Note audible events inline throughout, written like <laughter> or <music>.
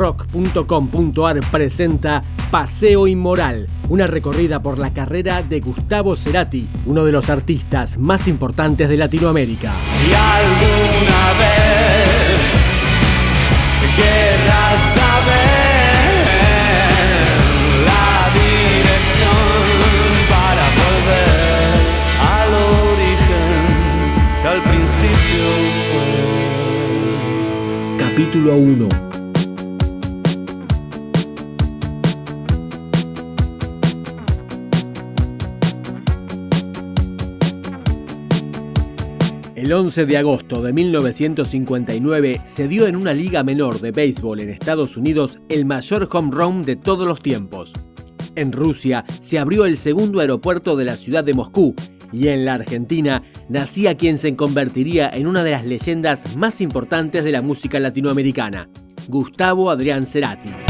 rock.com.ar presenta Paseo Inmoral, una recorrida por la carrera de Gustavo Cerati, uno de los artistas más importantes de Latinoamérica. Y alguna vez querrás saber la dirección para volver al origen al principio fue. Capítulo 1 El 11 de agosto de 1959 se dio en una liga menor de béisbol en Estados Unidos el mayor home run de todos los tiempos. En Rusia se abrió el segundo aeropuerto de la ciudad de Moscú y en la Argentina nacía quien se convertiría en una de las leyendas más importantes de la música latinoamericana, Gustavo Adrián Cerati.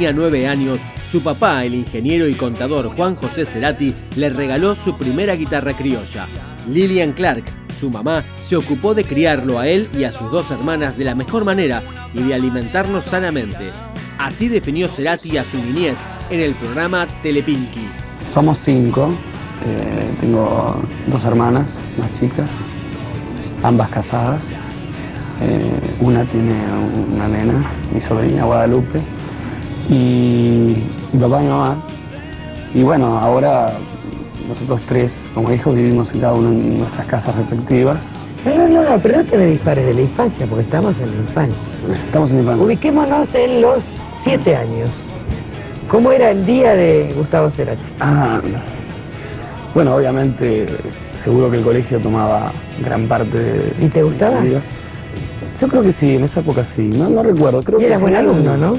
Tenía nueve años, su papá, el ingeniero y contador Juan José Cerati, le regaló su primera guitarra criolla. Lillian Clark, su mamá, se ocupó de criarlo a él y a sus dos hermanas de la mejor manera y de alimentarnos sanamente. Así definió Cerati a su niñez en el programa Telepinky. Somos cinco. eh, tengo dos hermanas más chicas, ambas casadas. Eh, una tiene una nena, mi sobrina Guadalupe, y mi papá y mi mamá. Y bueno, ahora nosotros tres, como hijos, vivimos en cada uno en nuestras casas respectivas. No, no, no, pero no te me dispares de la infancia, porque estamos en la infancia. Estamos en infancia. Ubiquémonos en los siete años. ¿Cómo era el día de Gustavo Cerati? Ah, bueno, obviamente, seguro que el colegio tomaba gran parte de. ¿Y te gustaba? de. Yo creo que sí, en esa época sí. No, no recuerdo. Creo Y que eras buen alumno, ¿no?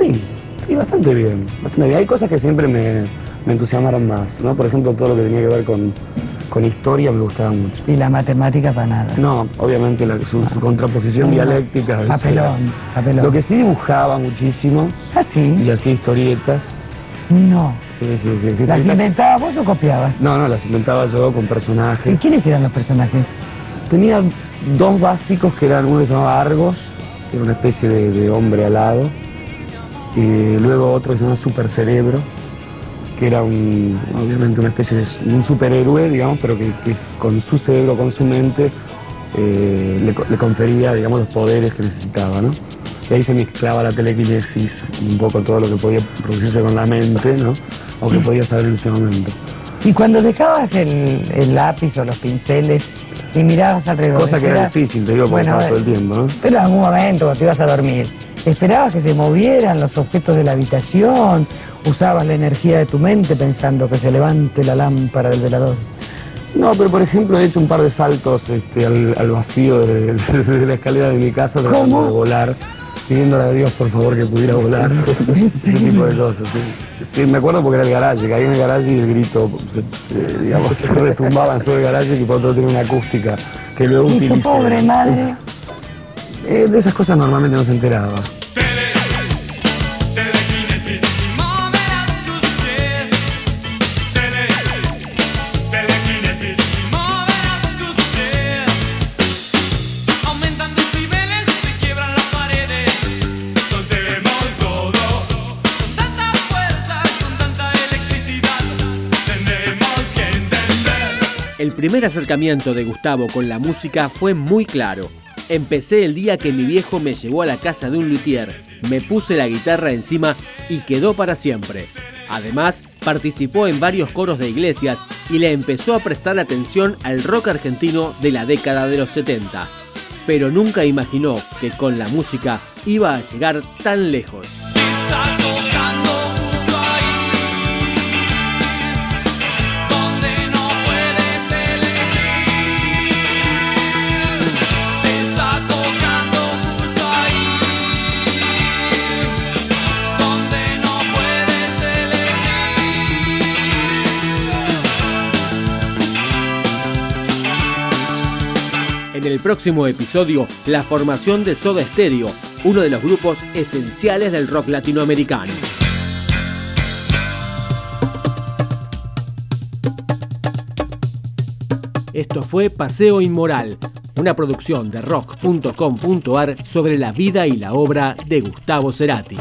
Sí, sí, bastante bien. Bastante bien. Hay cosas que siempre me, me entusiasmaron más, ¿no? Por ejemplo, todo lo que tenía que ver con, con historia me gustaba mucho. Y la matemática para nada. No, obviamente la, su, su contraposición No. dialéctica. Papelón, papelón. Lo que sí dibujaba muchísimo ¿Ah, sí? y hacía historietas. No. Sí, sí, sí, ¿Las inventabas vos o copiabas? No, no, las inventaba yo con ¿Y personajes. quiénes eran los personajes? Tenía dos básicos que eran uno que se llamaba Argos, que era una especie de, de hombre alado, y luego otro que se llama Super Cerebro, que era un, obviamente una especie de un superhéroe, digamos, pero que, con su cerebro, con su mente, eh, le confería, digamos, los poderes que necesitaba, ¿no? Y ahí se mezclaba la telequinesis, un poco todo lo que podía producirse con la mente, ¿no? O que podía saber en ese momento. Y cuando dejabas el, el lápiz o los pinceles y mirabas alrededor. Cosa que era difícil, te digo, porque Bueno, todo el eh, tiempo, ¿no? Pero en algún momento, cuando te ibas a dormir, esperabas que se movieran los objetos de la habitación, usabas la energía de tu mente pensando que se levante la lámpara del velador. No, pero por ejemplo he hecho un par de saltos este, al, al vacío de, de la escalera de mi casa tratando ¿Cómo? de volar, pidiéndole a Dios por favor que pudiera volar. <laughs> Ese tipo de cosas, sí. Sí, me acuerdo porque era el garaje, caí en el garaje y el grito, se- digamos, <laughs> se retumbaba en todo el garaje y por otro tenía una acústica que luego utilicé. pobre madre, Eh, de esas cosas normalmente no se enteraba. El primer acercamiento de Gustavo con la música fue muy claro. Empecé el día que mi viejo me llevó a la casa de un luthier, me puse la guitarra encima y quedó para siempre. Además, participó en varios coros de iglesias y le empezó a prestar atención al rock argentino de la década de los 70. Pero nunca imaginó que con la música iba a llegar tan lejos. En el próximo episodio, la formación de Soda Stereo, uno de los grupos esenciales del rock latinoamericano. Esto fue Paseo Inmoral, una producción de rock.com.ar sobre la vida y la obra de Gustavo Cerati.